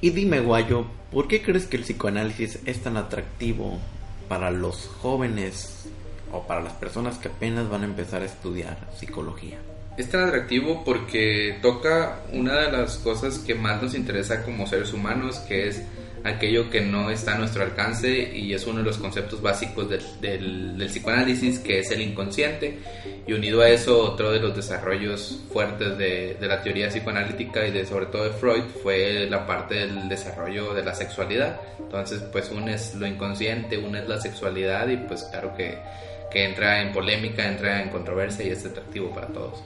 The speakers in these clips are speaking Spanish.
Y dime, Guayo, ¿por qué crees que el psicoanálisis es tan atractivo para los jóvenes o para las personas que apenas van a empezar a estudiar psicología? Es tan atractivo porque toca una de las cosas que más nos interesa como seres humanos, que es aquello que no está a nuestro alcance y es uno de los conceptos básicos del, del, psicoanálisis, que es el inconsciente. Y unido a eso, otro de los desarrollos fuertes de, de, la teoría psicoanalítica y de sobre todo de Freud fue la parte del desarrollo de la sexualidad. Entonces, pues uno es lo inconsciente, uno es la sexualidad y pues claro que que entra en polémica, entra en controversia y es atractivo para todos.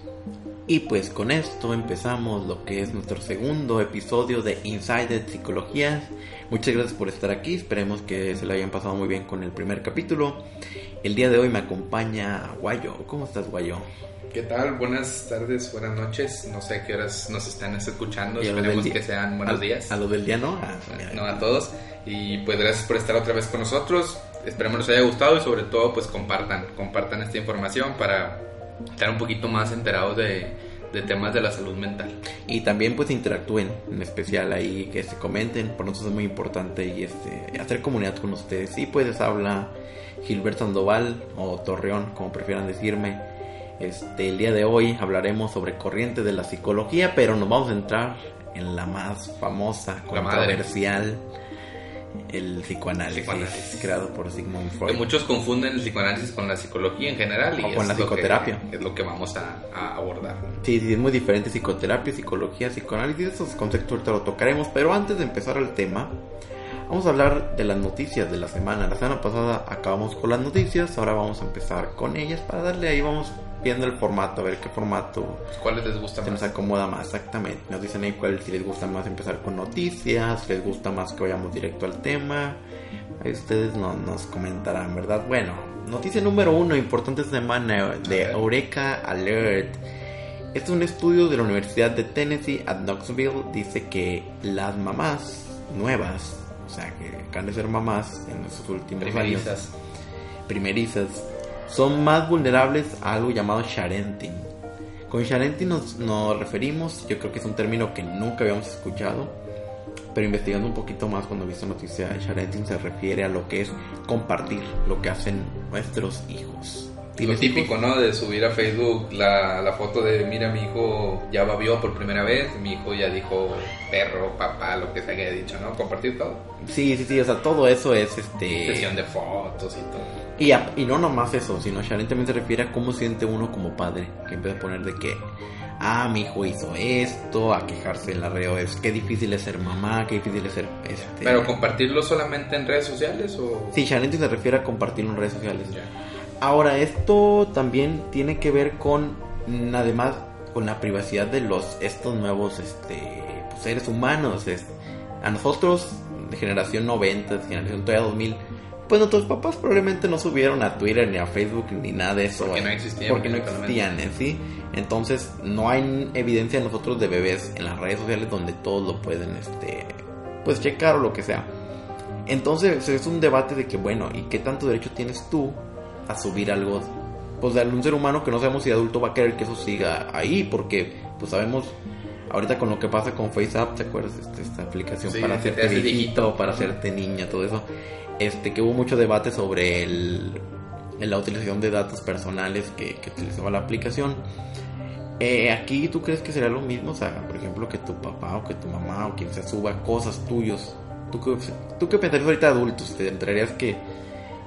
Y pues con esto empezamos lo que es nuestro segundo episodio de Inside Psicología. Muchas gracias por estar aquí, esperemos que se lo hayan pasado muy bien con el primer capítulo. El día de hoy me acompaña Guayo. ¿Cómo estás, Guayo? ¿Qué tal? Buenas tardes, buenas noches. No sé a qué horas nos están escuchando. Esperemos que sean buenos días. A lo del día no. Ah, no a todos. Y pues gracias por estar otra vez con nosotros esperemos les haya gustado y sobre todo pues compartan, compartan esta información para estar un poquito más enterados de, de temas de la salud mental. Y también pues interactúen, en especial ahí que se comenten, por nosotros es muy importante y este hacer comunidad con ustedes. Y pues habla Gilbert Sandoval o Torreón, como prefieran decirme. Este, el día de hoy hablaremos sobre corriente de la psicología, pero nos vamos a entrar en la más famosa, controversial el psicoanálisis, creado por Sigmund Freud. muchos confunden el psicoanálisis con la psicología en general y con la psicoterapia. es lo que vamos a, abordar. Sí, sí, es muy diferente psicoterapia, psicología, psicoanálisis, esos conceptos ahorita lo tocaremos, pero antes de empezar el tema, vamos a hablar de las noticias de la semana. La semana pasada acabamos con las noticias, ahora vamos a empezar con ellas para darle ahí, vamos viendo el formato, a ver qué formato. ¿Cuáles les gusta se más? nos acomoda más, exactamente. Nos dicen ahí cuál si les gusta más empezar con noticias, les gusta más que vayamos directo al tema. Ahí ustedes no, nos comentarán, ¿verdad? Bueno, noticia número uno, importante semana de Eureka Alert. Este es un estudio de la Universidad de Tennessee at Knoxville. Dice que las mamás nuevas, o sea, que acaban de ser mamás en estos últimos primerizas. años, primerizas, son más vulnerables a algo llamado sharenting. Con sharenting nos, nos, referimos, yo creo que es un término que nunca habíamos escuchado, pero investigando un poquito más cuando he visto noticia, sharenting se refiere a lo que es compartir lo que hacen nuestros hijos. Lo típico, ¿no? De subir a Facebook la, la, foto de, mira, mi hijo ya babió por primera vez, mi hijo ya dijo perro, papá, lo que se haya dicho, ¿no? Compartir todo. Sí, sí, sí, o sea, todo eso es este... Sesión de fotos y todo. Y, a, y no nomás eso, sino Sharon también se refiere a cómo siente uno como padre, que vez de poner de que, ah, mi hijo hizo esto, a quejarse en la red, es qué difícil es ser mamá, qué difícil es ser... Este... ¿Pero compartirlo solamente en redes sociales o...? Sí, Sharon se refiere a compartirlo en redes sociales. Ya. Ahora, esto también tiene que ver con, además, con la privacidad de los estos nuevos este, pues, seres humanos. Es, a nosotros, de generación 90, generación todavía 2000, pues nuestros papás probablemente no subieron a Twitter ni a Facebook ni nada de eso. Porque no existían. Porque no existían, ¿sí? Entonces, no hay evidencia de nosotros de bebés en las redes sociales donde todos lo pueden, este, pues checar o lo que sea. Entonces, es un debate de que, bueno, ¿y qué tanto derecho tienes tú a subir algo pues de un ser humano que no sabemos si adulto va a querer que eso siga ahí porque pues sabemos ahorita con lo que pasa con FaceApp te acuerdas este, esta aplicación sí, para te hacerte hace viejito viejito. para hacerte niña todo eso este que hubo mucho debate sobre el, la utilización de datos personales que, que utilizaba la aplicación eh, aquí tú crees que será lo mismo o sea por ejemplo que tu papá o que tu mamá o quien se suba cosas tuyos tú qué, tú qué pensarías ahorita adultos te entrarías que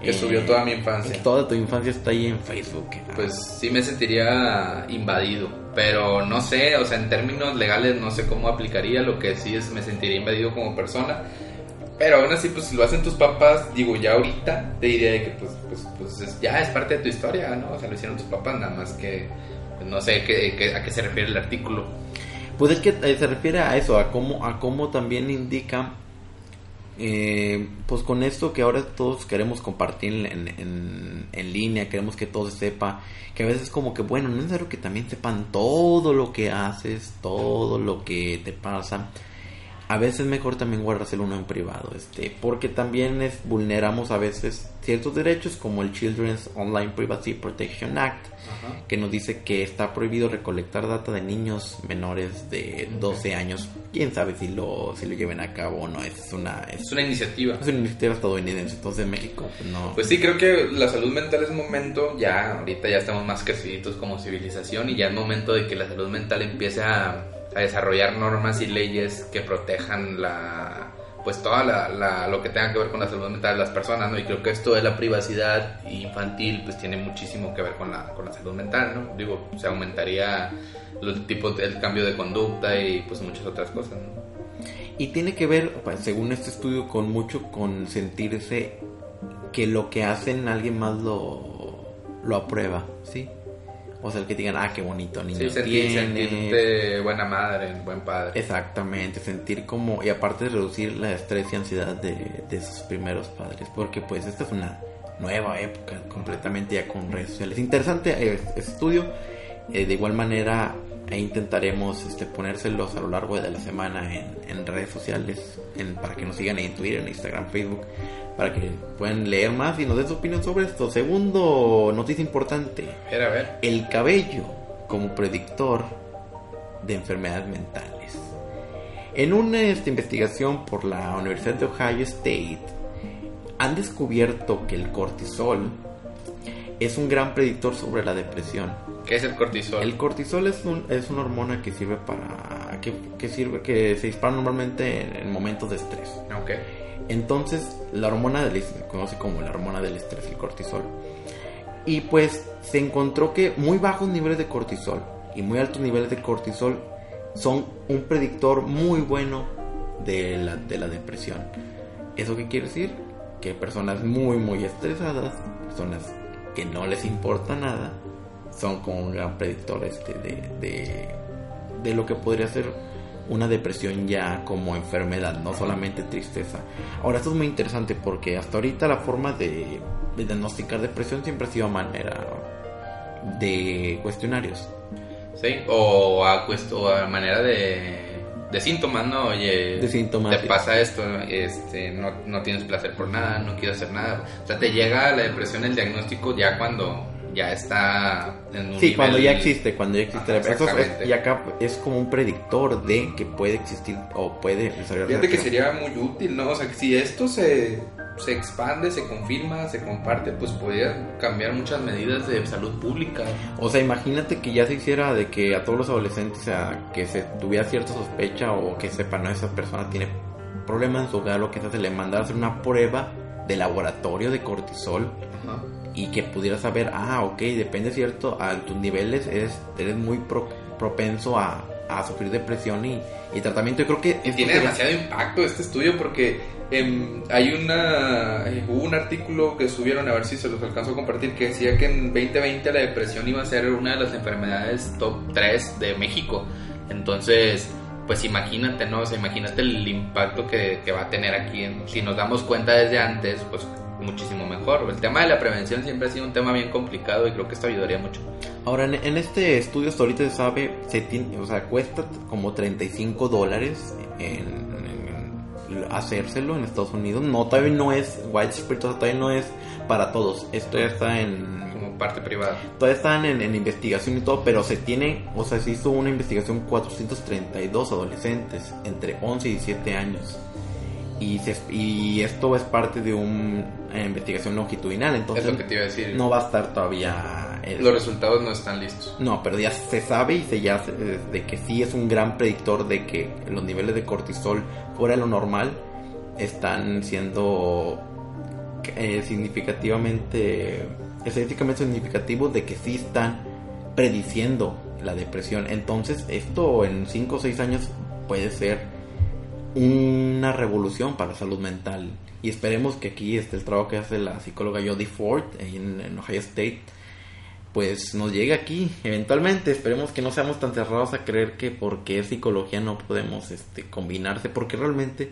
que subió toda mi infancia. Toda tu infancia está ahí en Facebook. Pues sí me sentiría invadido, pero no sé, o sea, en términos legales no sé cómo aplicaría, lo que sí es me sentiría invadido como persona. Pero aún así, pues si lo hacen tus papás, digo, ya ahorita te diría que pues, pues, pues es, ya es parte de tu historia, ¿no? O sea, lo hicieron tus papás, nada más que pues, no sé qué, qué, a qué se refiere el artículo. Pues es que eh, se refiere a eso, a cómo, a cómo también indica eh, pues con esto que ahora todos queremos compartir en, en, línea, queremos que todo se sepa, que a veces es como que, bueno, no es necesario que también sepan todo lo que haces, todo lo que te pasa. A veces es mejor también guardárselo uno en privado, este, porque también es, vulneramos a veces ciertos derechos como el Children's Online Privacy Protection Act, que nos dice que está prohibido recolectar data de niños menores de 12 años. Quién sabe si lo si lo lleven a cabo o no, es una es, una iniciativa. Es una iniciativa estadounidense, entonces en México pues, no. Pues sí, creo que la salud mental es momento, ya ahorita ya estamos más creciditos como civilización y ya es momento de que la salud mental empiece a a desarrollar normas y leyes que protejan la pues toda la, lo que tenga que ver con la salud mental de las personas, ¿no? Y creo que esto de la privacidad infantil pues tiene muchísimo que ver con la, con la salud mental, ¿no? Digo, se aumentaría los tipos el cambio de conducta y pues muchas otras cosas, ¿no? Y tiene que ver, pues, según este estudio, con mucho con sentirse que lo que hacen alguien más lo, lo aprueba, ¿sí? O sea, el que digan, ah, qué bonito niño sí, sentir, sentirte buena madre, buen padre. Exactamente, sentir como, y aparte de reducir la estrés y ansiedad de, de sus primeros padres, porque pues esta es una nueva época, completamente ya con redes sociales. Interesante este estudio, eh, de igual manera e intentaremos este, ponérselos a lo largo de la semana en, en redes sociales, en, para que nos sigan en Twitter, en Instagram, Facebook para que puedan leer más y nos den su opinión sobre esto. Segundo, noticia importante. A ver, a ver. El cabello como predictor de enfermedades mentales. En una esta investigación por la Universidad de Ohio State, han descubierto que el cortisol es un gran predictor sobre la depresión. ¿Qué es el cortisol? El cortisol es, un, es una hormona que sirve para que, que sirve que se dispara normalmente en, en momentos de estrés. Okay. Entonces, la hormona del se conoce como la hormona del estrés, el cortisol. Y pues se encontró que muy bajos niveles de cortisol y muy altos niveles de cortisol son un predictor muy bueno de la, de la depresión. ¿Eso qué quiere decir? Que personas muy, muy estresadas, personas que no les importa nada, son como un gran predictor este de, de, de lo que podría ser una depresión ya como enfermedad, no solamente tristeza. Ahora, esto es muy interesante porque hasta ahorita la forma de, diagnosticar depresión siempre ha sido a manera de cuestionarios. Sí, o a, a manera de, de síntomas, ¿no? Oye, de síntomas, te pasa esto, este, no, no tienes placer por nada, no quieres hacer nada. O sea, te llega la depresión, el diagnóstico ya cuando ya está en un Sí, cuando ya existe, cuando ya existe. es, y acá es como un predictor de que puede existir o puede Fíjate que sería muy útil, ¿no? O sea, que si esto se, se expande, se confirma, se comparte, pues podría cambiar muchas medidas de salud pública. O sea, imagínate que ya se hiciera de que a todos los adolescentes, sea, que se tuviera cierta sospecha o que sepan, ¿no? Esa persona tiene problemas en su hogar o que se le mandara a hacer una prueba de laboratorio de cortisol. Ajá y que pudieras saber, ah, ok, depende cierto, a tus niveles eres, eres muy propenso a, a, sufrir depresión y, y, tratamiento. Yo creo que... tiene demasiado impacto este estudio porque em, hay una... Eh, hubo un artículo que subieron, a ver si se los alcanzo a compartir, que decía que en 2020 la depresión iba a ser una de las enfermedades top 3 de México. Entonces pues imagínate, ¿no? O sea, imagínate el impacto que, que, va a tener aquí. Si nos damos cuenta desde antes, pues muchísimo mejor. El tema de la prevención siempre ha sido un tema bien complicado y creo que esto ayudaría mucho. Ahora, en, este estudio hasta ahorita se sabe, se tiene, o sea, cuesta como 35 dólares en, hacérselo en Estados Unidos. No, todavía no es widespread, todavía no es para todos. Esto ya está en... Como parte privada. Todavía están en, en investigación y todo, pero se tiene, o sea, se hizo una investigación 432 adolescentes entre 11 y 17 años y, y esto es parte de una investigación longitudinal, entonces no va a estar todavía... Los resultados no están listos. No, pero ya se sabe y se ya de que sí es un gran predictor de que los niveles de cortisol fuera de lo normal están siendo eh, significativamente, estadísticamente significativos de que sí están prediciendo la depresión. Entonces esto en 5 o 6 años puede ser una revolución para la salud mental. Y esperemos que aquí este, el trabajo que hace la psicóloga Jodie Ford en, Ohio State, pues nos llegue aquí eventualmente. Esperemos que no seamos tan cerrados a creer que porque es psicología no podemos este, combinarse, porque realmente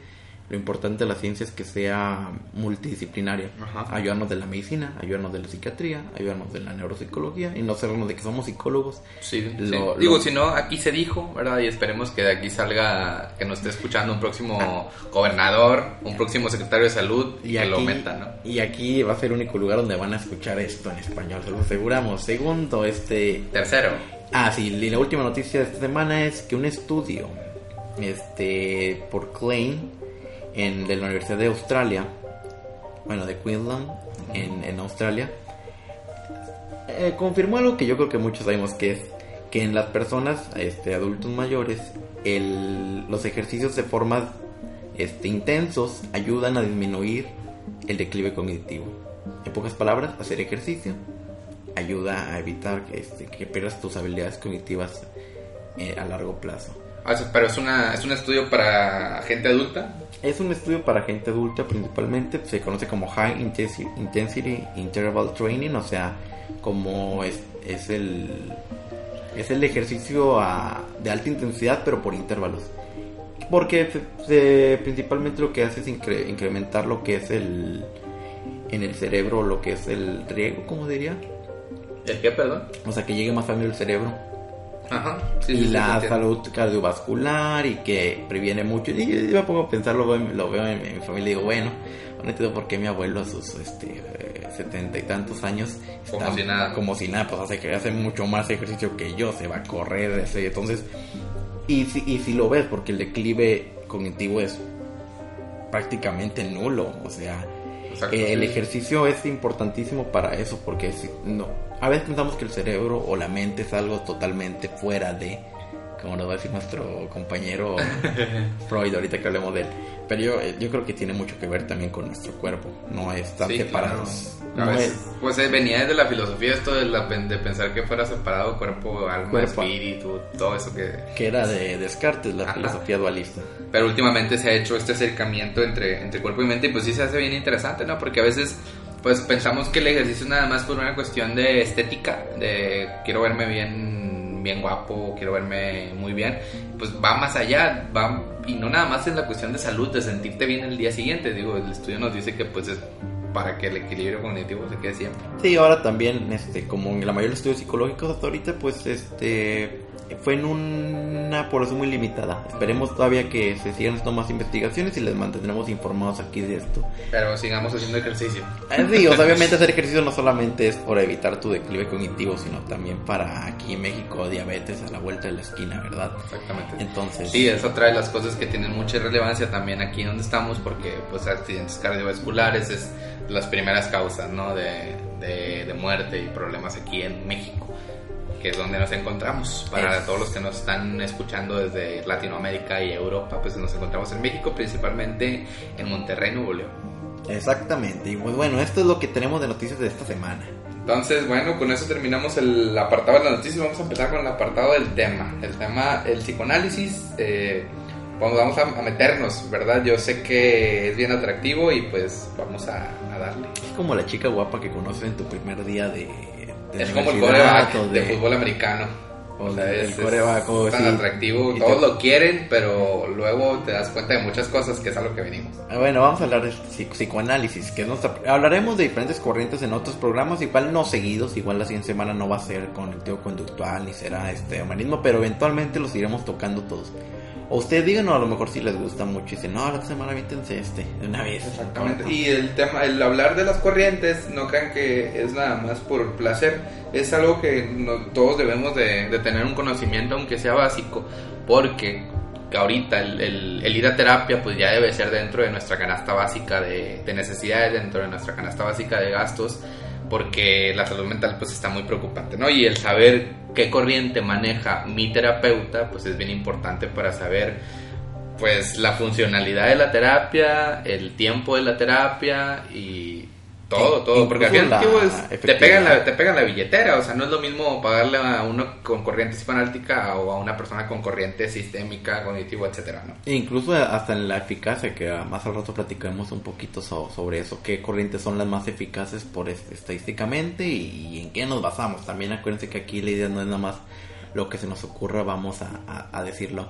lo importante de la ciencia es que sea multidisciplinaria. Ajá. Ayudarnos de la medicina, ayudarnos de la psiquiatría, ayudarnos de la neuropsicología y no sernos de que somos psicólogos. Sí, Lo- sí. lo- Digo, si no, aquí se dijo, ¿verdad? Y esperemos que de aquí salga, que nos esté escuchando un próximo gobernador, un próximo secretario de salud y, que lo meta, ¿no? y aquí va a ser el único lugar donde van a escuchar esto en español, se lo aseguramos. Segundo, este... Tercero, Ah, sí, y la última noticia de esta semana es que un estudio este, por Klein en, de la Universidad de Australia, bueno, de Queensland, en, en Australia, eh, confirmó algo que yo creo que muchos sabemos que es que en las personas, este, adultos mayores, el, los ejercicios de formas este, intensos ayudan a disminuir el declive cognitivo. En pocas palabras, hacer ejercicio ayuda a evitar que, este, que pierdas tus habilidades cognitivas eh, a largo plazo. Ah, pero es, una, es un estudio para gente adulta. Es un estudio para gente adulta principalmente, se conoce como High Intensi- Intensity Interval Training, o sea, como es, es el es el ejercicio a- de alta intensidad pero por intervalos. Porque se- se- principalmente lo que hace es incre- incrementar lo que es el en el cerebro, lo que es el riego, como diría, ¿El qué, perdón? o sea, que llegue más rápido el cerebro Ajá. Sí, y sí, sí, la entiendo. salud cardiovascular y que previene mucho. Y yo, yo me pongo a pensar, lo veo, en- en, mi familia y digo, bueno, no entiendo por qué mi abuelo a sus este, setenta y tantos años Como si nada. como si nada, pues hace que hace mucho más ejercicio que yo, se va a correr, ese, entonces, y si, y si lo ves, porque el declive cognitivo es prácticamente nulo, o sea, Exacto, eh, el sí. ejercicio es importantísimo para eso, porque si, no, a veces pensamos que el cerebro o la mente es algo totalmente fuera de, como nos va a decir nuestro compañero Freud, ahorita que hablemos de él. Pero yo, eh, yo creo que tiene mucho que ver también con nuestro cuerpo, no están Sí, separados. claro. No es- Pues eh, venía desde la filosofía esto de, la- de pensar que fuera separado cuerpo, alma, Cuerpo. espíritu, todo eso que... que era de Descartes, la Ajá. filosofía dualista. Pero últimamente se ha hecho este acercamiento entre, entre cuerpo y mente y pues sí se hace bien interesante, ¿no? Porque a veces pues pensamos que el ejercicio nada más por una cuestión de estética, de quiero verme bien, bien guapo, quiero verme muy bien, pues va más allá, va y no nada más es la cuestión de salud, de sentirte bien el día siguiente, digo, el estudio nos dice que pues es para que el equilibrio cognitivo se quede siempre. Sí, ahora también, este, como en la mayoría de los estudios psicológicos hasta ahorita, pues este fue en una población muy limitada. Esperemos todavía que se sigan haciendo más investigaciones y les mantendremos informados aquí de esto. Pero sigamos haciendo ejercicio. Eh, Sí, o sea, obviamente hacer ejercicio no solamente es por evitar tu declive cognitivo, sino también para aquí en México diabetes a la vuelta de la esquina, ¿verdad? Exactamente. Entonces, Sí, es otra de las cosas que tienen mucha relevancia también aquí donde estamos, porque pues accidentes cardiovasculares es las primeras causas, ¿no? De, de, de muerte y problemas aquí en México, que es donde nos encontramos. Para Es- todos los que nos están escuchando desde Latinoamérica y Europa, pues nos encontramos en México, principalmente en Monterrey, Nuevo León. exactamente. Y pues bueno, esto es lo que tenemos de noticias de esta semana. Entonces, bueno, con eso terminamos el apartado de las noticias. Vamos a empezar con el apartado del tema. El tema, el psicoanálisis. Eh, vamos, vamos a, a meternos, ¿verdad? Yo sé que es bien atractivo y pues vamos a, a darle. Es como la chica guapa que conoces en tu primer día de... de es como el coreback o de, fútbol americano. o O sea, del es, coreback, es tan sí. atractivo. Y Todos te- lo quieren, pero luego te das cuenta de muchas cosas que es a lo que venimos. Ah, Bueno, vamos a hablar de psico- psicoanálisis, que es nuestra... Hablaremos de diferentes corrientes en otros programas, igual no seguidos, igual la siguiente semana no va a ser cognitivo conductual ni será este humanismo, pero eventualmente los iremos tocando todos. O ustedes díganos a lo mejor si les gusta mucho y dicen, no, la semana aviéntense este, de una vez. Exactamente. Y el tema, el hablar de las corrientes, no crean que es nada más por placer, es algo que no- todos debemos de, de tener un conocimiento, aunque sea básico, porque que ahorita el, el- el ir a terapia pues ya debe ser dentro de nuestra canasta básica de, de necesidades, dentro de nuestra canasta básica de gastos, porque la salud mental pues está muy preocupante, ¿no? Y el saber qué corriente maneja mi terapeuta pues es bien importante para saber pues la funcionalidad de la terapia, el tiempo de la terapia y todo, todo, porque al final es- te pegan la, te pegan la billetera, o sea, no es lo mismo pagarle a uno con corriente psicoanalítica o a una persona con corriente sistémica, cognitivo, etcétera, ¿no? E incluso hasta en la eficacia, que más al rato platicaremos un poquito so- sobre eso, qué corrientes son las más eficaces por estadísticamente y, y en qué nos basamos. También acuérdense que aquí la idea no es nada más lo que se nos ocurra, vamos a, a- a decirlo.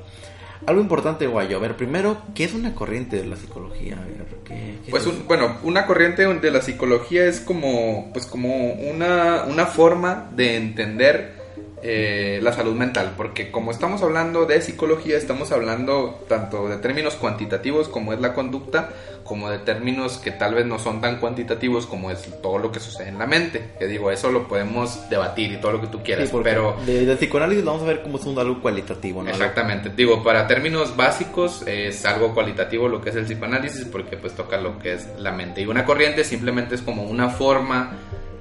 Algo importante, Guayo. A ver, primero, ¿qué es una corriente de la psicología? A ver, ¿qué, qué Pues es? un- bueno, una corriente de la psicología es como, pues como una, una forma de entender eh, la salud mental, porque como estamos hablando de psicología, estamos hablando tanto de términos cuantitativos como es la conducta, como de términos que tal vez no son tan cuantitativos como es todo lo que sucede en la mente. Que digo, eso lo podemos debatir y todo lo que tú Sí, quieras, porque pero de, de psicoanálisis vamos a ver cómo es un algo cualitativo, ¿no? Exactamente, digo, para términos básicos es algo cualitativo lo que es el psicoanálisis porque pues toca lo que es la mente y una corriente simplemente es como una forma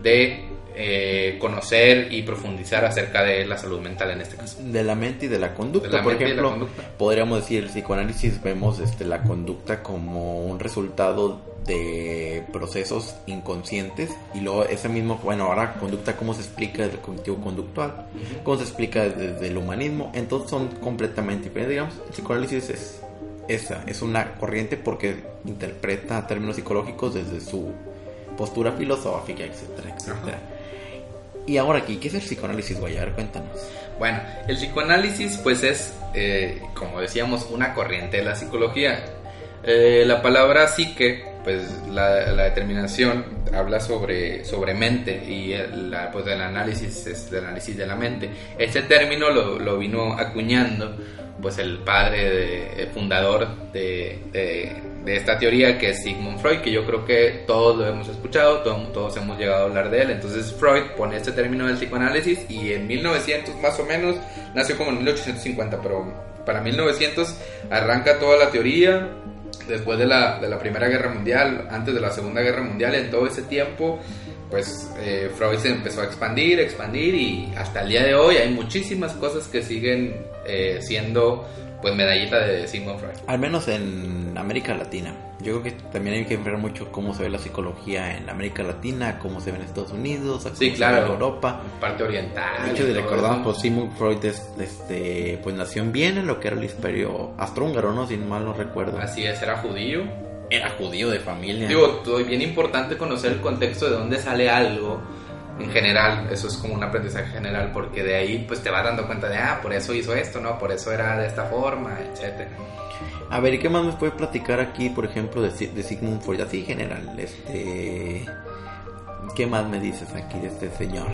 de eh, conocer y profundizar acerca de la salud mental en este caso. de la mente y de la conducta. De la Por ejemplo, conducta. podríamos decir, el psicoanálisis vemos este, la conducta como un resultado de procesos inconscientes y luego ese mismo, bueno, ahora conducta, cómo se explica desde el cognitivo conductual, cómo se explica desde, desde el humanismo, entonces son completamente diferentes. Digamos, el psicoanálisis es esa, es una corriente porque interpreta términos psicológicos desde su postura filosófica, etcétera, etcétera. Y ahora aquí, ¿qué es el psicoanálisis, güey? A cuéntanos. Bueno, el psicoanálisis pues es, eh, como decíamos, una corriente de la psicología. Eh, la palabra psique, pues la, la determinación habla sobre, sobre mente y el, la, pues el análisis es el análisis de la mente. Este término lo, lo vino acuñando pues el padre de- eh, fundador de, de- de esta teoría que es Sigmund Freud, que yo creo que todos lo hemos escuchado, todos, todos hemos llegado a hablar de él. Entonces Freud pone este término del psicoanálisis y en 1900 más o menos, nació como en 1850, pero para 1900 arranca toda la teoría. Después de la, de la Primera Guerra Mundial, antes de la Segunda Guerra Mundial, en todo ese tiempo, pues eh, Freud se empezó a expandir, expandir y hasta el día de hoy hay muchísimas cosas que siguen eh, siendo pues medallita de Sigmund Freud. Al menos en América Latina. Yo creo que también hay que ver mucho cómo se ve la psicología en América Latina, cómo se ve en Estados Unidos, cómo Sí, se ve claro. en Europa. Parte oriental. De hecho, si recordamos, pues Sigmund Freud es- este, pues nació en Viena, lo que era el imperio austrohúngaro, ¿no? Si mal no recuerdo. Así es, era judío. Era judío de familia. Digo, bien importante conocer el contexto de dónde sale algo en general, eso es como un aprendizaje general, porque de ahí pues te vas dando cuenta de, ah, por eso hizo esto, ¿no? Por eso era de esta forma, etcétera. A ver, ¿y qué más me puede platicar aquí, por ejemplo, de, de Sigmund Freud? Así en general, este... ¿Qué más me dices aquí de este señor?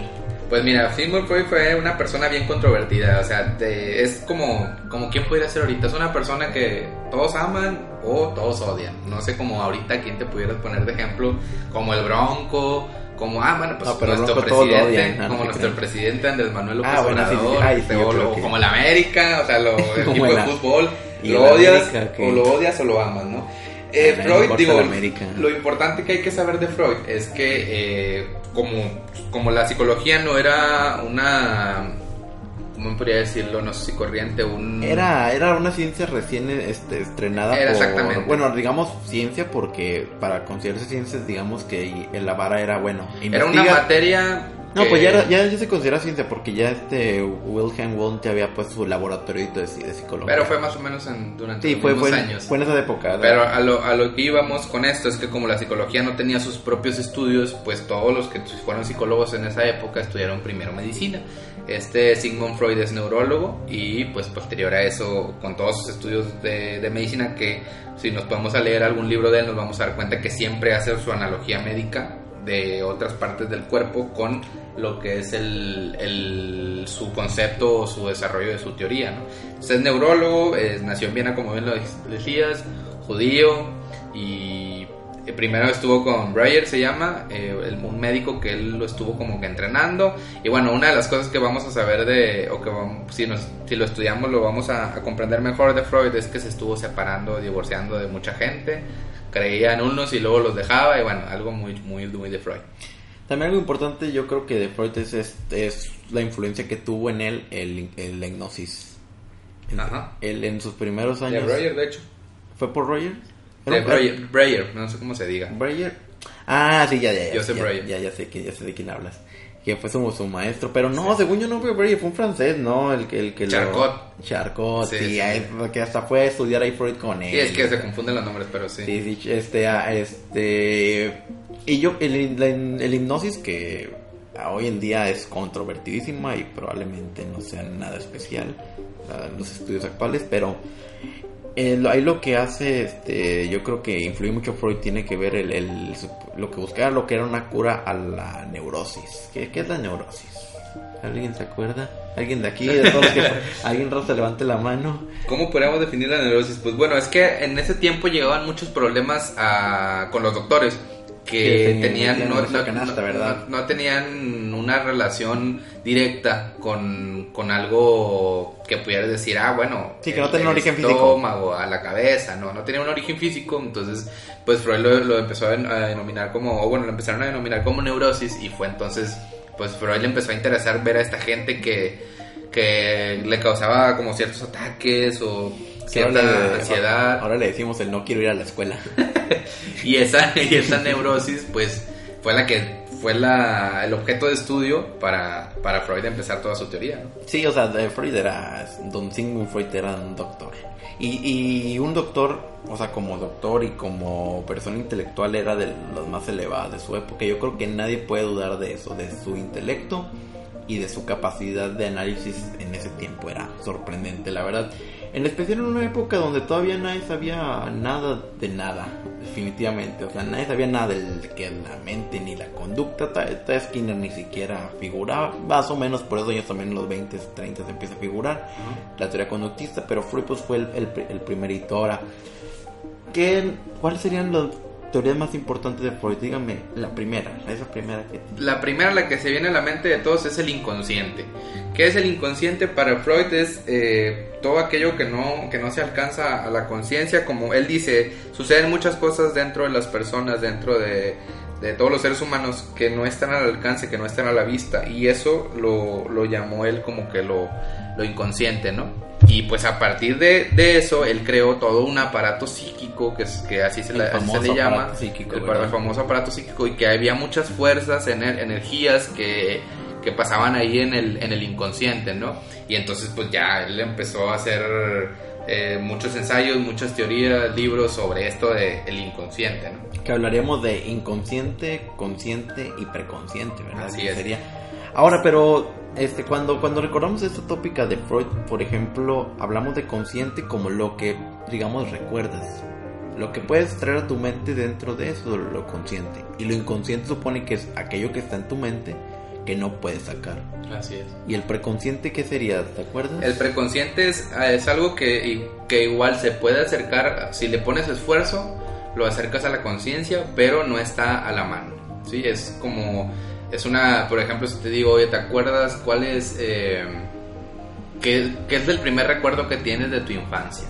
Pues mira, Sigmund Freud fue una persona bien controvertida, o sea, te- es como, como quién pudiera ser ahorita, es una persona que todos aman o todos odian, no sé como ahorita quién te pudieras poner de ejemplo, como el Bronco, como, ah, bueno, pues No, pero el nuestro presidente, odian, no, no como nuestro presidente Andrés Manuel López Ah, bueno, sí, sí, sí. Obrador, Ay, sí, yo o creo lo- que- como el América, o sea, lo, el equipo de fútbol, y lo odias, América, o lo odias o lo amas, ¿no? Eh, Freud, digo, lo importante que hay que saber de Freud es que eh, como, como la psicología no era una, ¿cómo podría decirlo? No sé si corriente, un... Era, era una ciencia recién este, estrenada Era por... exactamente. Bueno, digamos ciencia porque para considerarse ciencias, digamos que la vara era, bueno, Era una materia... No, que- pues ya, era- ya, ya se considera ciencia porque ya este Wilhelm Wundt ya había puesto su laboratorio de, de psicología. Pero fue más o menos en, durante Sí, los fue, fue, años. fue en esa época. ¿verdad? Pero a lo, a lo que íbamos con esto es que como la psicología no tenía sus propios estudios, pues todos los que fueron psicólogos en esa época estudiaron primero medicina. Este Sigmund Freud es neurólogo y pues posterior a eso, con todos sus estudios de, de medicina, que si nos podemos a leer algún libro de él, nos vamos a dar cuenta que siempre hace su analogía médica de otras partes del cuerpo con lo que es el, el- su concepto o su desarrollo de su teoría. ¿no? Entonces, es neurólogo, es- nació en Viena, como bien lo decías, judío y primero estuvo con Breyer, se llama, eh, el- un médico que él lo estuvo como que entrenando. Y bueno, una de las cosas que vamos a saber de, o que vamos- si, nos, si lo estudiamos lo vamos a, a comprender mejor de Freud, es que se estuvo separando, divorciando de mucha gente. Creía en unos y luego los dejaba, y bueno, algo muy, muy, muy de Freud. También algo importante yo creo que de Freud es, es, es la influencia que tuvo en él el, el- la hipnosis. Ajá. él en sus primeros De años... Breyer, de hecho. ¿Fue por Roger? De un- Breyer, Breyer, no sé cómo se diga. Breyer. Ah, sí, ya, ya, ya. Joseph ya, Breyer. Ya, ya sé, ya sé de quién hablas. Que fue su, su maestro. Pero no, según yo no fue Breyer, fue un francés, ¿no? El que, el que lo- Charcot. Charcot, Sí, sí, sí. ahí- que hasta fue a estudiar ahí Freud con él. Sí, es que se confunden los nombres, pero sí. Sí, sí, este, ah, este, y yo, el, la- el hipnosis que hoy en día es controvertidísima y probablemente no sea nada especial, los estudios actuales, pero eh, ahí lo que hace, este, yo creo que influye mucho Freud, tiene que ver el, lo que buscaba, lo que era una cura a la neurosis. ¿Qué, qué es la neurosis? ¿Alguien se acuerda? ¿Alguien de aquí? De todos que, ¿Alguien rosa levante la mano? ¿Cómo podríamos definir la neurosis? Pues bueno, es que en ese tiempo llegaban muchos problemas a, con los doctores que, tenían, no, no, tenían una relación directa con, con, algo que pudiera decir, ah, bueno, sí, que no tenía un origen físico. a la cabeza, no, no tenía un origen físico, entonces pues Freud lo, lo empezó a denominar como, o bueno, lo empezaron a denominar como neurosis y fue entonces pues Freud le empezó a interesar ver a esta gente que, que le causaba como ciertos ataques o cierta ansiedad. Ahora, le decimos el no quiero ir a la escuela. y, esa, y esa neurosis pues fue la que fue la, el objeto de estudio para, para Freud empezar toda su teoría. ¿no? Sí, o sea, Freud era, don Sigmund Freud era un doctor. Y, y, un doctor, o sea, como doctor y como persona intelectual era de los más elevados de su época. Yo creo que nadie puede dudar de eso, de su intelecto y de su capacidad de análisis en ese tiempo. Era sorprendente, la verdad. En especial en una época donde todavía nadie sabía nada de nada, definitivamente. O sea, nadie sabía nada del que la mente ni la conducta. Tal Skinner ni siquiera figuraba. Más o menos por eso ya también en los 20, 30 se empieza a figurar la teoría conductista. Pero Freud pues, fue el, el, el primerito. Ahora, ¿qué, ¿cuáles serían los teoría más importante de Freud? Dígame, la primera, esa primera que... La primera, la que se viene a la mente de todos es el inconsciente. ¿Qué es el inconsciente? Para Freud es eh, todo aquello que no, que no se alcanza a la conciencia, como él dice, suceden muchas cosas dentro de las personas, dentro de, de todos los seres humanos que no están al alcance, que no están a la vista, y eso lo, lo llamó él como que lo, lo inconsciente, ¿no? Y pues a partir de, eso, él creó todo un aparato psíquico, que, es, que así se, le llama, el, famoso aparato psíquico, y que había muchas fuerzas, energías que, que pasaban ahí en el, en el inconsciente, ¿no? Y entonces pues ya él empezó a hacer eh, muchos ensayos, muchas teorías, libros sobre esto del el inconsciente, ¿no? Que hablaríamos de inconsciente, consciente y preconsciente, ¿verdad? Así Sería... Ahora, pero este, cuando, cuando recordamos esta tópica de Freud, por ejemplo, hablamos de consciente como lo que, digamos, recuerdas. Lo que puedes traer a tu mente dentro de eso, lo consciente. Y lo inconsciente supone que es aquello que está en tu mente que no puedes sacar. Así es. ¿Y el preconsciente qué sería? ¿Te acuerdas? El preconsciente es, es algo que, que igual se puede acercar, si le pones esfuerzo, lo acercas a la conciencia, pero no está a la mano. ¿sí? Es como es una, por ejemplo, si te digo, oye, ¿te acuerdas cuál es, eh, qué, es el primer recuerdo que tienes de tu infancia?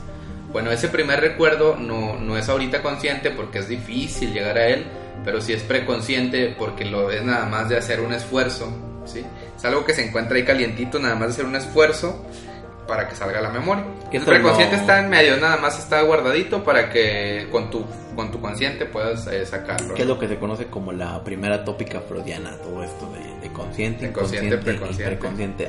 Bueno, ese primer recuerdo no, no es ahorita consciente porque es difícil llegar a él, pero sí es preconsciente porque lo es nada más de hacer un esfuerzo, ¿sí? Es algo que se encuentra ahí calientito, nada más de hacer un esfuerzo para que salga la memoria. El preconsciente está en medio, nada más está guardadito para que con tu, con tu consciente puedas eh, sacarlo. Que es lo que se conoce como la primera tópica freudiana, todo esto de, consciente, inconsciente, preconsciente.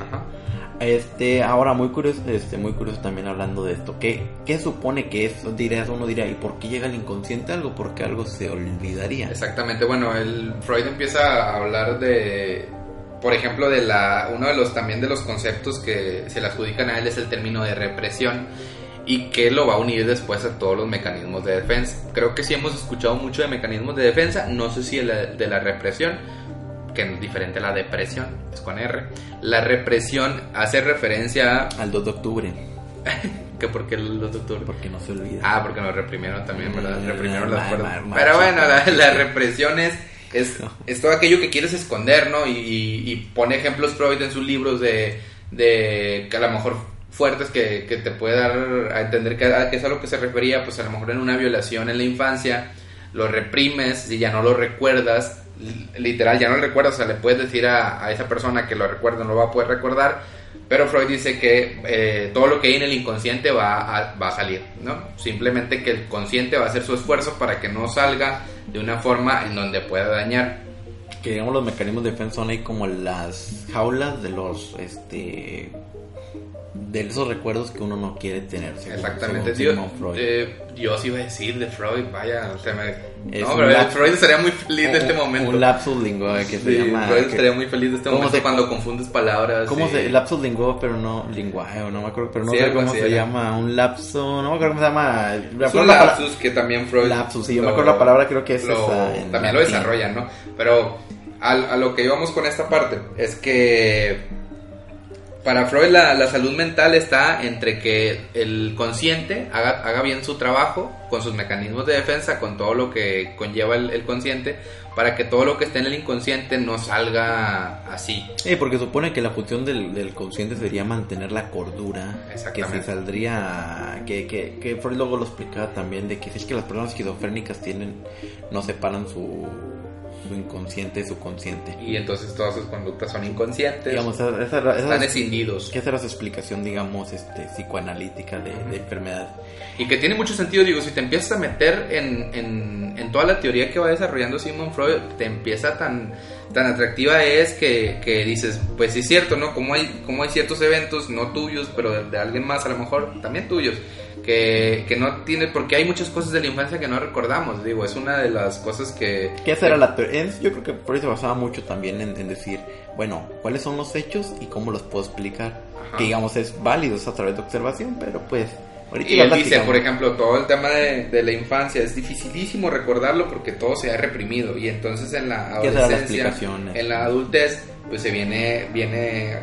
Este, ahora muy curioso, este, muy curioso también hablando de esto. ¿Qué, qué supone que es? Dirías, uno diría, ¿y por qué llega el inconsciente algo? Porque algo se olvidaría. Exactamente, bueno, el Freud empieza a hablar de por ejemplo, de la, uno de los también de los conceptos que se le adjudican a él es el término de represión y que lo va a unir después a todos los mecanismos de defensa. Creo que sí hemos escuchado mucho de mecanismos de defensa, no sé si el de la represión, que es diferente a la depresión, es con R. La represión hace referencia al 2 de octubre. ¿Que por qué el 2 de octubre? Porque no se olvida. Ah, porque lo reprimieron también, ¿verdad? Reprimieron las. Pero bueno, la, la represión es es, todo aquello que quieres esconder, ¿no? Y, pone ejemplos Freud en sus libros de, que a lo mejor fuertes que, te puede dar a entender que, es a lo que se refería, pues a lo mejor en una violación en la infancia, lo reprimes y ya no lo recuerdas, literal, ya no lo recuerdas, o sea, le puedes decir a, esa persona que lo recuerda, no lo va a poder recordar, pero Freud dice que eh, todo lo que hay en el inconsciente va a, va a salir, ¿no? Simplemente que el consciente va a hacer su esfuerzo para que no salga de una forma en donde pueda dañar. Que digamos los mecanismos de defensa son ahí como las jaulas de los, este, de esos recuerdos que uno no quiere tener. Exactamente, tío. Eh, yo sí iba a decir de Freud, vaya, no, pero Freud estaría muy feliz de este momento. Un lapsus linguo que se llama. Freud estaría muy feliz de este momento cuando confundes palabras. ¿Cómo se lapsus linguo, pero no linguaje, no me acuerdo, pero no sé cómo se llama, un lapso, no me acuerdo cómo se llama. Es un lapsus que también Freud. Lapsus, sí, yo me acuerdo la palabra, creo que es esa. También lo desarrollan, ¿no? Pero a, a lo que íbamos con esta parte es que para Freud la, salud mental está entre que el consciente haga, bien su trabajo con sus mecanismos de defensa, con todo lo que conlleva el, consciente, para que todo lo que esté en el inconsciente no salga así. Sí, porque supone que la función del, consciente sería mantener la cordura, que si saldría, que, que, que Freud luego lo explicaba también, de que si es que las personas esquizofrénicas tienen, no separan su su inconsciente, su consciente. Y entonces todas sus conductas son inconscientes. Digamos, están escindidos. Que esa era su explicación, digamos, este, psicoanalítica de, enfermedad. Y que tiene mucho sentido, digo, si te empiezas a meter en, en, en toda la teoría que va desarrollando Sigmund Freud, te empieza tan tan atractiva es que, que, dices, pues sí es cierto, ¿no? Como hay, como hay ciertos eventos, no tuyos, pero de, de, alguien más a lo mejor, también tuyos, que, no tiene, porque hay muchas cosas de la infancia que no recordamos, digo, es una de las cosas que... ¿Qué era la Yo creo que por eso se basaba mucho también en, decir, bueno, ¿cuáles son los hechos y cómo los puedo explicar? Que digamos es válido a través de observación, pero pues... y él dice, por ejemplo, todo el tema de, la infancia es dificilísimo recordarlo porque todo se ha reprimido. Y entonces en la adolescencia, en la adultez, pues se viene, viene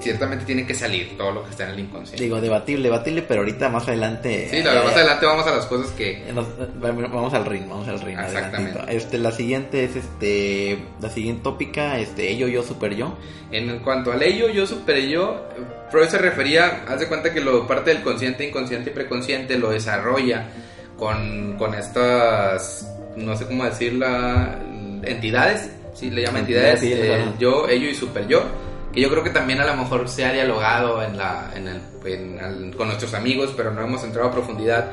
ciertamente tiene que salir todo lo que está en el inconsciente. Digo, debatible, debatible, pero ahorita más adelante. Sí, más adelante vamos a las cosas que. vamos al ring, vamos al ring. Exactamente. Este, la siguiente es este. La siguiente tópica, este, ello, yo, super yo. En cuanto al ello, yo, super yo, Freud se refería, haz de cuenta que lo parte del consciente, inconsciente y preconsciente lo desarrolla con, con estas, no sé cómo decirla, entidades. Sí, le llama entidades. Eh, yo, ello y super yo que yo creo que también a lo mejor se ha dialogado en la, en el, con nuestros amigos, pero no hemos entrado a profundidad.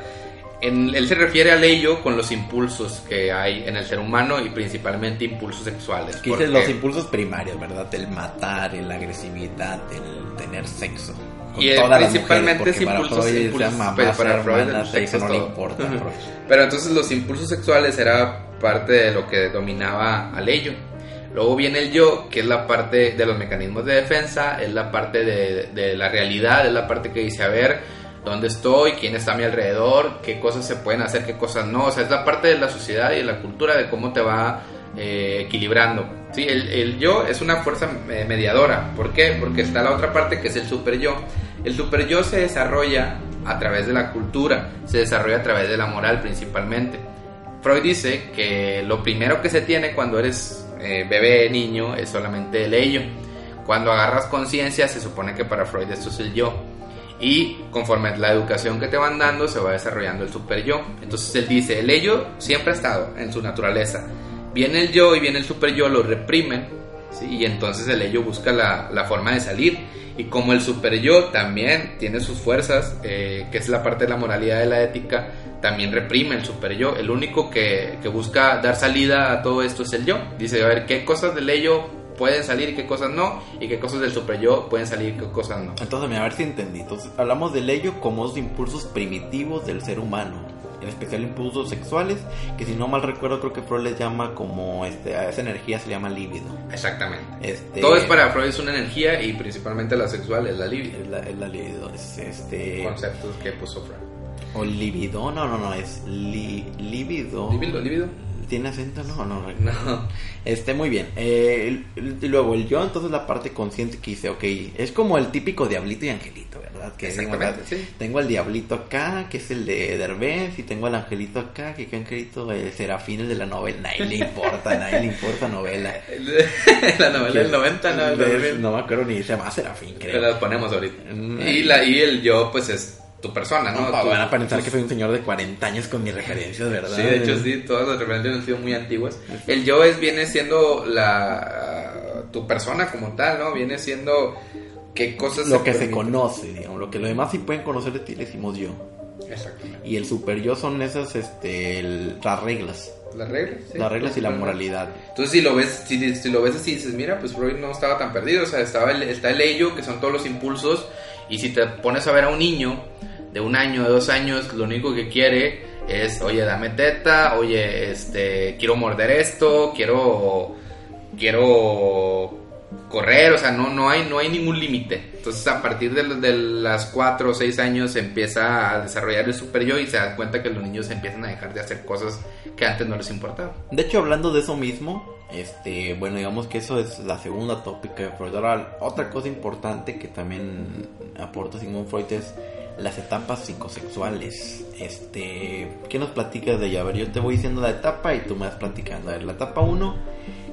En, él se refiere al ello con los impulsos que hay en el ser humano y principalmente impulsos sexuales. Que dice los impulsos primarios, ¿verdad? El matar, la agresividad, el tener sexo. y principalmente es impulsos, impulsos pero para Freud el sexo no le importa. pero entonces los impulsos sexuales era parte de lo que dominaba al ello. Luego viene el yo, que es la parte de los mecanismos de defensa, es la parte de, la realidad, es la parte que dice, a ver, dónde estoy, quién está a mi alrededor, qué cosas se pueden hacer, qué cosas no. O sea, es la parte de la sociedad y de la cultura de cómo te va eh, equilibrando. ¿sí? El, yo es una fuerza eh, mediadora. ¿Por qué? Porque está la otra parte que es el super yo. El super yo se desarrolla a través de la cultura, se desarrolla a través de la moral principalmente. Freud dice que lo primero que se tiene cuando eres eh, bebé, niño, es solamente el ello. Cuando agarras conciencia, se supone que para Freud esto es el yo. Y conforme la educación que te van dando, se va desarrollando el super yo. Entonces él dice, el ello siempre ha estado en su naturaleza. Viene el yo y viene el super yo, lo reprimen. Y entonces el ello busca la, la forma de salir. Y como el super yo también tiene sus fuerzas, eh, que es la parte de la moralidad de la ética, también reprime el super yo. El único que, que, busca dar salida a todo esto es el yo. Dice, a ver, ¿qué cosas del ello pueden salir y qué cosas no? Y qué cosas del super yo pueden salir y qué cosas no. Entonces, a ver si entendí. Entonces, hablamos del ello como los impulsos primitivos del ser humano en especial impulsos sexuales, que si no mal recuerdo creo que Freud les llama como este, a esa energía se le llama líbido. Exactamente. Este, Todo es para Freud es una energía y principalmente la sexual es la líbido. Es la, es la libido, es este conceptos que puso Freud. O libido, no, no, no, es li, líbido. ¿Líbido? ¿Líbido? ¿Tiene acento? No, no, no. Este, muy bien. Eh, luego el yo, entonces la parte consciente que dice, ok, es como el típico diablito y angelito, ¿verdad? Que Exactamente, Tengo al diablito acá, que es el de Derbez, y tengo al angelito acá, que qué angelito, el serafín, el de la novela. Nadie le importa, nadie le importa novela. la novela del 90, no, no me acuerdo ni se llama serafín, creo. Pero la ponemos ahorita. Mm. y, la, y el yo, pues es tu persona, ¿no? van a pensar que soy un señor de 40 años con mis referencias, ¿verdad? Sí, de hecho sí, todas las referencias han sido muy antiguas. El yo es viene siendo la tu persona como tal, ¿no? Viene siendo qué cosas lo que se conoce, digamos, lo que los demás sí pueden conocer de ti decimos yo. Exactamente. Y el super yo son esas este las reglas. Las reglas, Las reglas y la moralidad. Entonces, si lo ves si, lo ves así, dices, mira, pues Freud no estaba tan perdido. O sea, estaba el, está el ello, que son todos los impulsos Y si te pones a ver a un niño de un año, de dos años, lo único que quiere es, oye, dame teta, oye, este, quiero morder esto, quiero, quiero correr, o sea, no, no, hay, no hay ningún límite. Entonces, a partir de, de las 4 o 6 años empieza a desarrollar el super yo y se da cuenta que los niños empiezan a dejar de hacer cosas que antes no les importaban. De hecho, hablando de eso mismo, este, bueno, digamos que eso es la segunda tópica Freud. Ahora, otra cosa importante que también aporta Sigmund Freud es las etapas psicosexuales. Este, ¿qué nos platicas de ella? A ver, yo te voy diciendo la etapa y tú me vas platicando. A ver, la etapa 1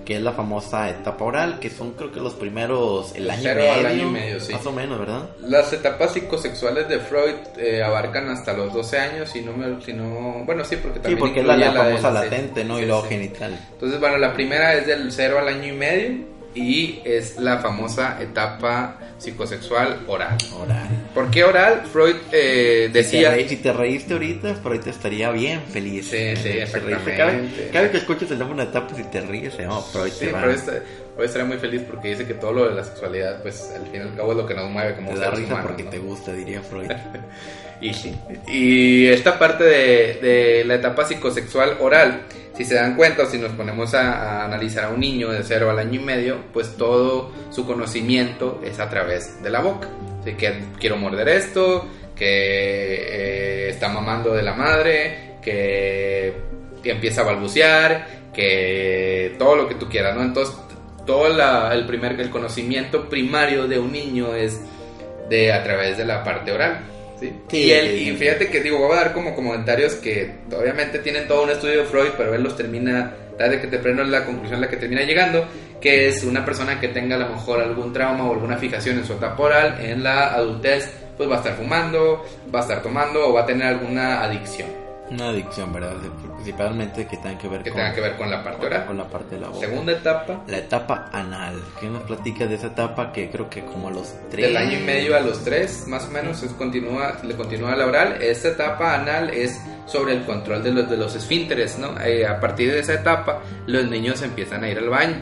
que es la famosa etapa oral, que son creo que los primeros, el año, y medio, año y medio, sí. más o menos, ¿verdad? Las etapas psicosexuales de Freud eh, abarcan hasta los 12 años, y no me, si no, bueno, sí, porque también Sí, porque es la, la, famosa latente, ¿no? y luego genital. Entonces, bueno, la primera es del 0 al año y medio, y es la famosa etapa psicosexual oral. Oral. ¿Por qué oral? Freud eh, decía... Si te, reíste ahorita, Freud te estaría bien feliz. Sí, sí, exactamente. Cada, cada, vez que escuches el nombre de una etapa, si te ríes, no, Freud sí, te va. Freud, está, Freud estaría muy feliz porque dice que todo lo de la sexualidad, pues al fin y al cabo es lo que nos mueve como te da risa humanos, porque ¿no? te gusta, diría Freud. y sí. Y esta parte de, de la etapa psicosexual oral si se dan cuenta si nos ponemos a, a, analizar a un niño de 0 al año y medio, pues todo su conocimiento es a través de la boca. Así que quiero morder esto, que eh, está mamando de la madre, que, que, empieza a balbucear, que todo lo que tú quieras, ¿no? Entonces, todo la, el primer el conocimiento primario de un niño es de a través de la parte oral. ¿sí? Sí, y, él, y fíjate que digo, voy a dar como comentarios que obviamente tienen todo un estudio de Freud, pero él los termina, tarde que te prendo la conclusión a la que termina llegando, que es una persona que tenga a lo mejor algún trauma o alguna fijación en su etapa oral, en la adultez, pues va a estar fumando, va a estar tomando o va a tener alguna adicción. Una adicción, ¿verdad? Principalmente que tenga que ver que con, tenga que ver con la parte oral. con la parte de la boca. Segunda etapa. La etapa anal. ¿Qué nos platica de esa etapa que creo que como a los tres... Del año y medio a los tres, más o menos, es continúa, le continúa la oral. Esta etapa anal es sobre el control de los, de los esfínteres, ¿no? Eh, a partir de esa etapa, los niños empiezan a ir al baño.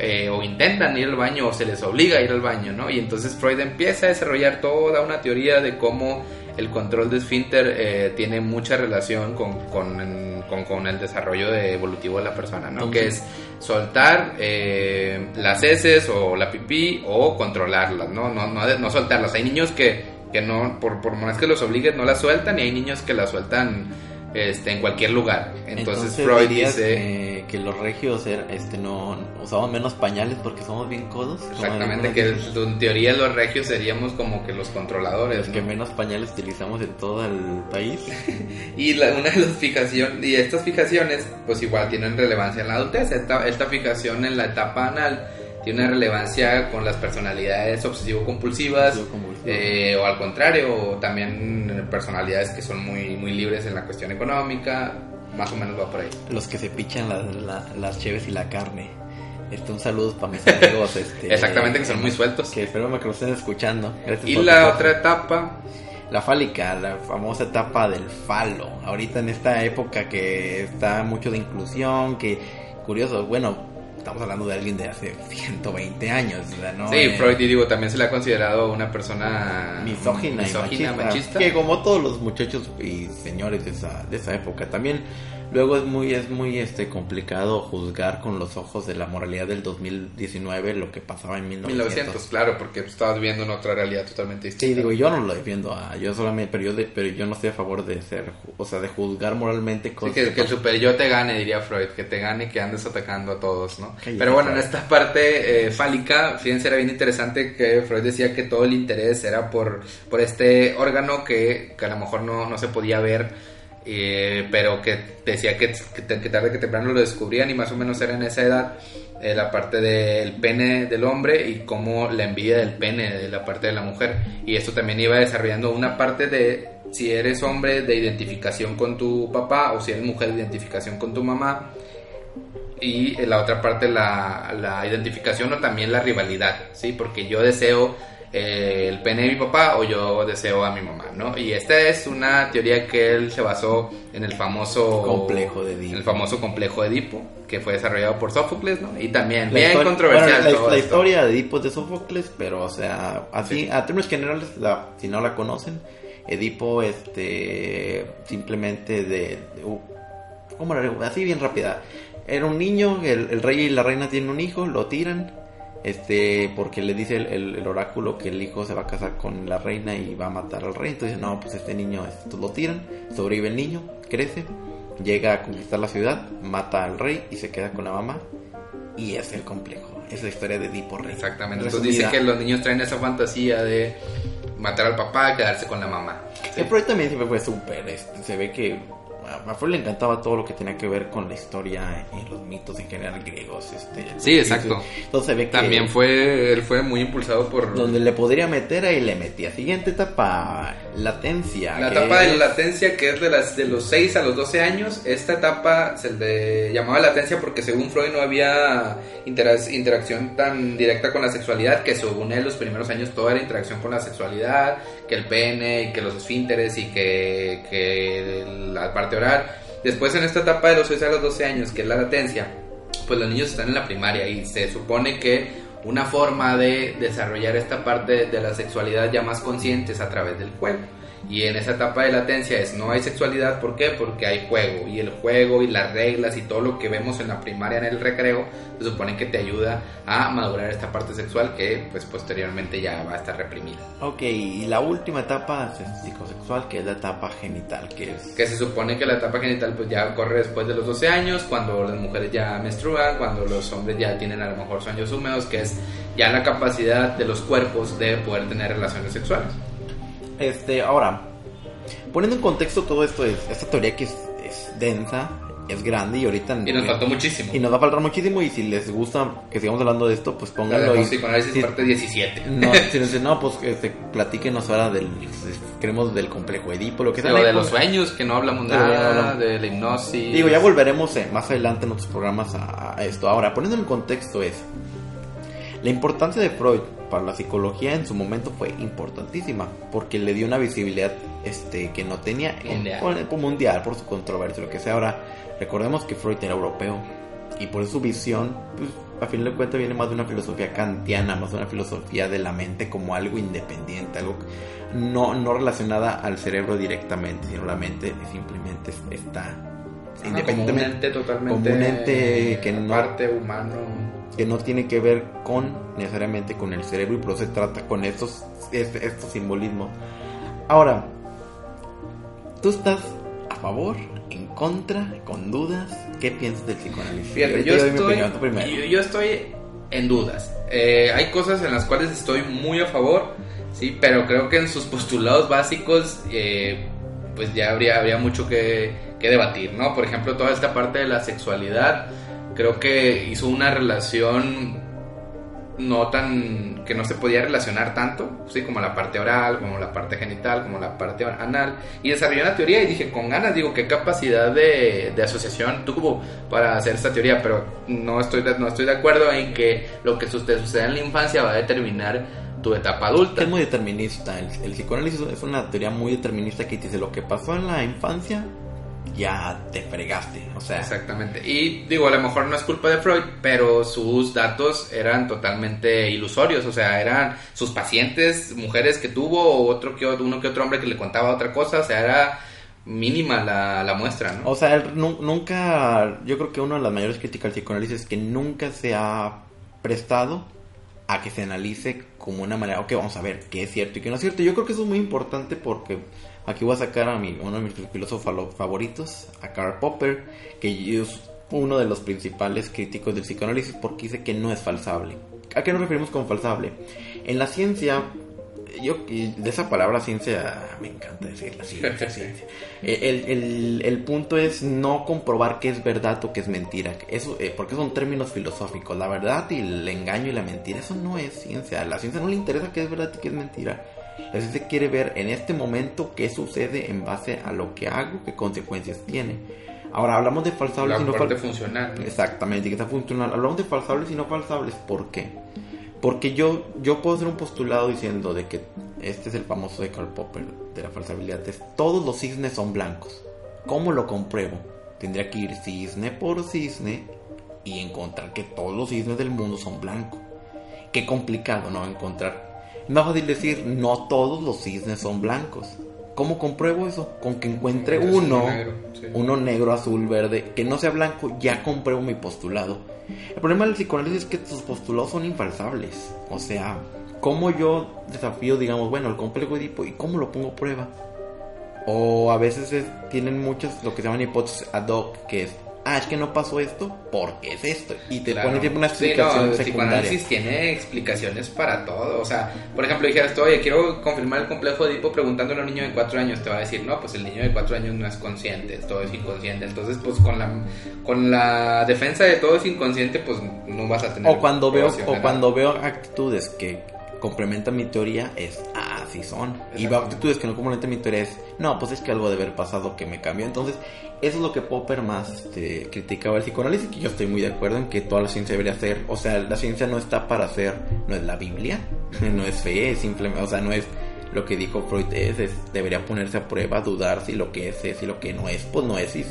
Eh, o intentan ir al baño o se les obliga a ir al baño, ¿no? Y entonces Freud empieza a desarrollar toda una teoría de cómo el control de esfínter eh, tiene mucha relación con, con, con, con, el desarrollo de evolutivo de la persona, ¿no? -huh. Que es soltar eh, las heces o la pipí o controlarlas, ¿no? No, no, no soltarlas. Hay niños que, que no, por, por más que los obligues, no las sueltan y hay niños que las sueltan este, en cualquier lugar. Entonces, Entonces Freud dice que los regios er, este, no usamos menos pañales porque somos bien codos. Exactamente, que en teoría los regios seríamos como que los controladores. Los ¿no? que menos pañales utilizamos en todo el país. y la, una de las fijaciones, y estas fijaciones, pues igual tienen relevancia en la adultez. Esta, esta fijación en la etapa anal tiene una relevancia con las personalidades obsesivo-compulsivas Obsesivo eh, o al contrario, o también personalidades que son muy, muy libres en la cuestión económica, más o menos va por ahí. Los que se pichan la, la, las cheves y la carne. Este, un saludo para mis amigos. Este, Exactamente, que son muy sueltos. Que espero que lo estén escuchando. Gracias y la otra etapa. La fálica, la famosa etapa del falo. Ahorita en esta época que está mucho de inclusión, que curioso, bueno, estamos hablando de alguien de hace 120 años, ¿no? Sí, eh, Freud, y digo, también se le ha considerado una persona misógina, misógina y machista, machista, Que como todos los muchachos y señores de esa, de esa época, también luego es muy, es muy este, complicado juzgar con los ojos de la moralidad del 2019 lo que pasaba en 1900. 1900 claro, porque estabas viviendo en otra realidad totalmente distinta. Sí, digo, yo no lo defiendo, a, yo solamente, pero yo, de, pero yo no estoy a favor de ser, o sea, de juzgar moralmente cosas. Sí, que, que el super yo te gane, diría Freud, que te gane, que andes atacando a todos, ¿no? Pero bueno, en esta parte eh, fálica, fíjense, era bien interesante que Freud decía que todo el interés era por, por este órgano que, que a lo mejor no, no se podía ver. Eh, pero que decía que, que, tarde que temprano lo descubrían y más o menos era en esa edad eh, la parte del pene del hombre y cómo la envidia del pene de la parte de la mujer y esto también iba desarrollando una parte de si eres hombre de identificación con tu papá o si eres mujer de identificación con tu mamá y la otra parte la, la identificación o también la rivalidad, ¿sí? Porque yo deseo eh, el pene de mi papá o yo deseo a mi mamá, ¿no? Y esta es una teoría que él se basó en el famoso complejo de Edipo. El famoso complejo de Edipo, que fue desarrollado por Sófocles, ¿no? Y también bien controversial la, la historia de Edipo es de Sófocles, pero o sea, así a términos generales, si no la conocen, Edipo este simplemente de, uh, ¿cómo era? Así bien rápida. Era un niño, el, el rey y la reina tienen un hijo, lo tiran este porque le dice el, oráculo que el hijo se va a casar con la reina y va a matar al rey. Entonces no pues este niño esto lo tiran sobrevive el niño crece llega a conquistar la ciudad mata al rey y se queda con la mamá. Y es el complejo es la historia de Edipo Rey. Exactamente. Entonces dice que los niños traen esa fantasía de matar al papá quedarse con la mamá. El proyecto también siempre fue súper este, se ve que a Freud le encantaba todo lo que tenía que ver con la historia y los mitos en general griegos. Este, sí, exacto. Entonces ve que También fue, él fue muy impulsado por... Donde le podría meter, ahí le metía. Siguiente etapa, latencia. La etapa de la latencia, que es de, las, de los 6 a los 12 años. Esta etapa se le llamaba latencia porque según Freud no había interacción tan directa con la sexualidad, que según él los primeros años toda era interacción con la sexualidad, que el pene, y que los esfínteres y que, que la parte Después en esta etapa de los 6 a los 12 años, que es la latencia, pues los niños están en la primaria y se supone que una forma de desarrollar esta parte de la sexualidad ya más consciente es a través del juego. Y en esa etapa de latencia es no hay sexualidad, ¿por qué? Porque hay juego. Y el juego y las reglas y todo lo que vemos en la primaria en el recreo se supone que te ayuda a madurar esta parte sexual que pues posteriormente ya va a estar reprimida. Ok, y la última etapa psicosexual que es la etapa genital, que es... Que se supone que la etapa genital pues ya corre después de los 12 años, cuando las mujeres ya menstruan, cuando los hombres ya tienen a lo mejor sueños húmedos, que es ya la capacidad de los cuerpos de poder tener relaciones sexuales. Este, ahora, poniendo en contexto todo esto, es, esta teoría que es, es densa, es grande y ahorita... Y nos faltó muchísimo. Y nos va a faltar muchísimo y si les gusta que sigamos hablando de esto, pues pónganlo. ahí. Sí, si, parte 17. No, si no, pues este, platíquenos ahora del, queremos del complejo Edipo, lo que sea. Lo de los sueños, que no hablamos nada, de la hipnosis. Digo, ya volveremos eh, más adelante en otros programas a, a esto. Ahora, poniendo en contexto es, la importancia de Freud para la psicología en su momento fue importantísima porque le dio una visibilidad este que no tenía mundial. En, mundial por su controversia lo que sea ahora recordemos que Freud era europeo y por su visión pues a fin de cuentas viene más de una filosofía kantiana más de una filosofía de la mente como algo independiente algo no no relacionada al cerebro directamente sino la mente simplemente está independientemente totalmente como un ente que no parte humano que no tiene que ver con necesariamente con el cerebro y por eso se trata con estos, estos simbolismos. Ahora, ¿tú estás a favor, en contra, con dudas? ¿Qué piensas del psicoanálisis? Fíjate, yo, estoy, yo, estoy en dudas. Eh, hay cosas en las cuales estoy muy a favor, sí, pero creo que en sus postulados básicos, eh, pues ya habría, habría mucho que, que debatir, ¿no? Por ejemplo, toda esta parte de la sexualidad creo que hizo una relación no tan que no se podía relacionar tanto, sí, como la parte oral, como la parte genital, como la parte anal y desarrolló una teoría y dije con ganas, digo qué capacidad de, asociación tuvo para hacer esta teoría, pero no estoy de, no estoy de acuerdo en que lo que sucede, sucede en la infancia va a determinar tu etapa adulta. Es muy determinista, el psicoanálisis es una teoría muy determinista que dice lo que pasó en la infancia ya te fregaste, o sea. Exactamente. Y digo, a lo mejor no es culpa de Freud, pero sus datos eran totalmente ilusorios, o sea, eran sus pacientes, mujeres que tuvo, o otro que uno que otro hombre que le contaba otra cosa, o sea, era mínima la, la muestra, ¿no? O sea, él nunca, yo creo que una de las mayores críticas al psicoanálisis es que nunca se ha prestado a que se analice como una manera, ok, vamos a ver qué es cierto y qué no es cierto. Yo creo que eso es muy importante porque Aquí voy a sacar a mi, uno de mis filósofos favoritos, a Karl Popper, que es uno de los principales críticos del psicoanálisis porque dice que no es falsable. ¿A qué nos referimos con falsable? En la ciencia, yo de esa palabra ciencia me encanta decir la ciencia. ciencia. El, el, punto es no comprobar qué es verdad o qué es mentira. Eso, eh, porque son términos filosóficos. La verdad y el engaño y la mentira, eso no es ciencia. A la ciencia no le interesa qué es verdad y qué es mentira la ciencia quiere ver en este momento qué sucede en base a lo que hago, qué consecuencias tiene. Ahora hablamos de falsables y no falsables. funcional. Exactamente, que está funcional. Hablamos de falsables y no falsables. ¿Por qué? Porque yo, yo puedo hacer un postulado diciendo de que este es el famoso de Karl Popper de la falsabilidad. Todos los cisnes son blancos. ¿Cómo lo compruebo? Tendría que ir cisne por cisne y encontrar que todos los cisnes del mundo son blancos. Qué complicado, ¿no? Encontrar. Es más fácil decir, no todos los cisnes son blancos. ¿Cómo compruebo eso? Con que encuentre uno, negro, uno negro, azul, verde, que no sea blanco, ya compruebo mi postulado. El problema del psicoanálisis es que tus postulados son infalsables. O sea, ¿cómo yo desafío, digamos, bueno, el complejo Edipo y cómo lo pongo a prueba? O a veces tienen muchas lo que se llaman hipótesis ad hoc, que es ah, es que no pasó esto porque es esto. Y te pone siempre una explicación sí, no, el tiene explicaciones para todo. O sea, por ejemplo, dijeras tú, oye, quiero confirmar el complejo de Edipo preguntándole a un niño de 4 años. Te va a decir, no, pues el niño de 4 años no es consciente, todo es inconsciente. Entonces, pues con la, con la defensa de todo es inconsciente, pues no vas a tener. O cuando, veo, o cuando veo actitudes que complementan mi teoría, es, ah, sí son. Y veo actitudes que no complementan mi teoría, es, no, pues es que algo debe haber pasado que me cambió. Entonces, eso es lo que Popper más este, criticaba el psicoanálisis, que yo estoy muy de acuerdo en que toda la ciencia debería ser, o sea, la ciencia no está para ser, no es la Biblia, no es fe, es simplemente, o sea, no es lo que dijo Freud, es, es debería ponerse a prueba, dudar si lo que es es y lo que no es, pues no es, y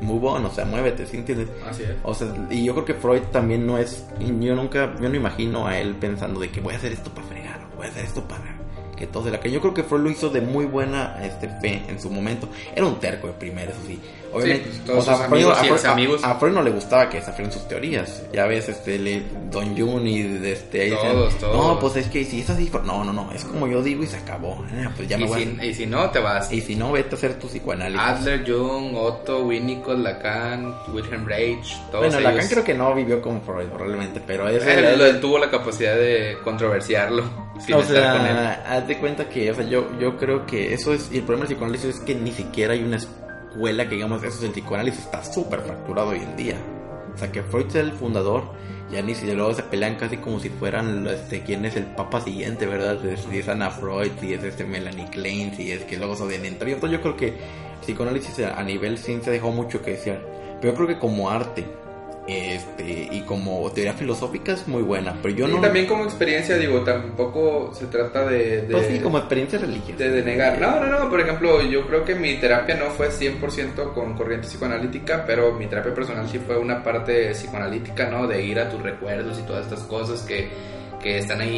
move on, o sea, muévete, ¿sí entiendes? Así es. O sea, y yo creo que Freud también no es, yo nunca, yo no imagino a él pensando de que voy a hacer esto para fregar, voy a hacer esto para que la que yo creo que Freud lo hizo de muy buena este, fe en su momento. Era un terco de primero, eso sí. Obviamente, todos sus amigos, a, amigos. A, Freud no le gustaba que desafíen sus teorías. Ya ves, este, le, Don Jun y este, ahí todos, todos. No, pues es que si es así, no, no, no, es como yo digo y se acabó. Eh, pues ya y, me voy si, y si no, te vas. Y si no, vete a hacer tu psicoanálisis. Adler, Jung, Otto, Winnicott, Lacan, Wilhelm Reich, todos Bueno, ellos. Lacan creo que no vivió como Freud, probablemente, pero. Él, él tuvo la capacidad de controversiarlo. Sin o estar con él. haz de cuenta que, o sea, yo, yo creo que eso es, y el problema del psicoanálisis es que ni siquiera hay una escuela que digamos eso del psicoanálisis está súper fracturado hoy en día. O sea, que Freud es el fundador, ya ni si luego se pelean casi como si fueran este, quién es el papa siguiente, ¿verdad? Si es Ana Freud, si es este Melanie Klein, si es que luego se de dentro. Entonces yo creo que psicoanálisis a nivel ciencia dejó mucho que decir. Pero yo creo que como arte, este y como teoría filosófica es muy buena pero yo y no también como experiencia digo tampoco se trata de, de pues sí, como experiencia religiosa. de, de negar no no no por ejemplo yo creo que mi terapia no fue 100% con corriente psicoanalítica pero mi terapia personal sí fue una parte psicoanalítica no de ir a tus recuerdos y todas estas cosas que, que están ahí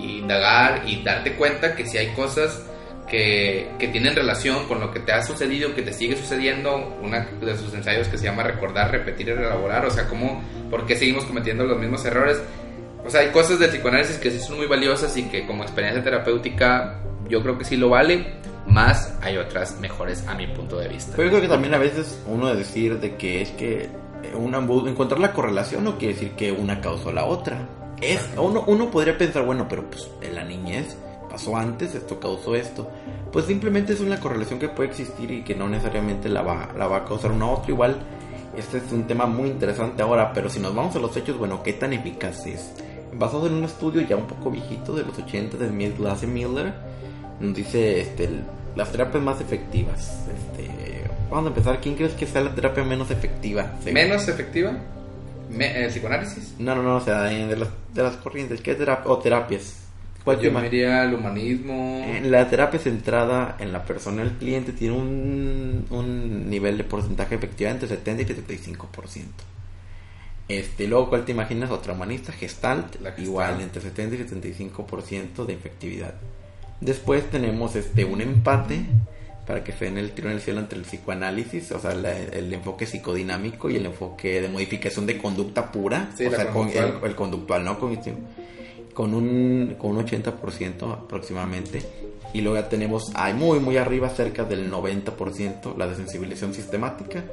y, y indagar y darte cuenta que si hay cosas que, que, tienen relación con lo que te ha sucedido, que te sigue sucediendo, una de sus ensayos que se llama recordar, repetir y elaborar, o sea, cómo, por qué seguimos cometiendo los mismos errores. O sea, hay cosas del psicoanálisis que sí son muy valiosas y que como experiencia terapéutica yo creo que sí lo vale, más hay otras mejores a mi punto de vista. Pero yo creo que también a veces uno de decir de que es que una, encontrar la correlación no quiere decir que una causó la otra. Es, uno, uno podría pensar, bueno, pero pues en la niñez pasó antes, esto causó esto. Pues simplemente es una correlación que puede existir y que no necesariamente la va, la va a causar una otra. Igual, este es un tema muy interesante ahora, pero si nos vamos a los hechos, bueno, ¿qué tan eficaz es? Basado en un estudio ya un poco viejito de los 80 de Glass Miller, nos dice este, las terapias más efectivas. Este, vamos a empezar. ¿Quién crees que sea la terapia menos efectiva? ¿Menos efectiva? ¿El psicoanálisis? No, no, no, o sea, de las, de las corrientes, ¿qué terapia? O terapias. ¿Cuál Yo me diría el humanismo. La terapia centrada en la persona del cliente tiene un, un nivel de porcentaje efectivo entre 70 y 75%. Este, luego, ¿cuál te imaginas? Otra humanista, Gestalt, Gestalt. igual entre 70 y 75% de efectividad. Después tenemos este un empate para que se den el tiro en el cielo entre el psicoanálisis, o sea, la, el enfoque psicodinámico y el enfoque de modificación de conducta pura, sí, o sea, con, conductual. el, el, conductual, no cognitivo, con un, con un 80% aproximadamente. Y luego ya tenemos ahí muy, muy arriba, cerca del 90%, la desensibilización sistemática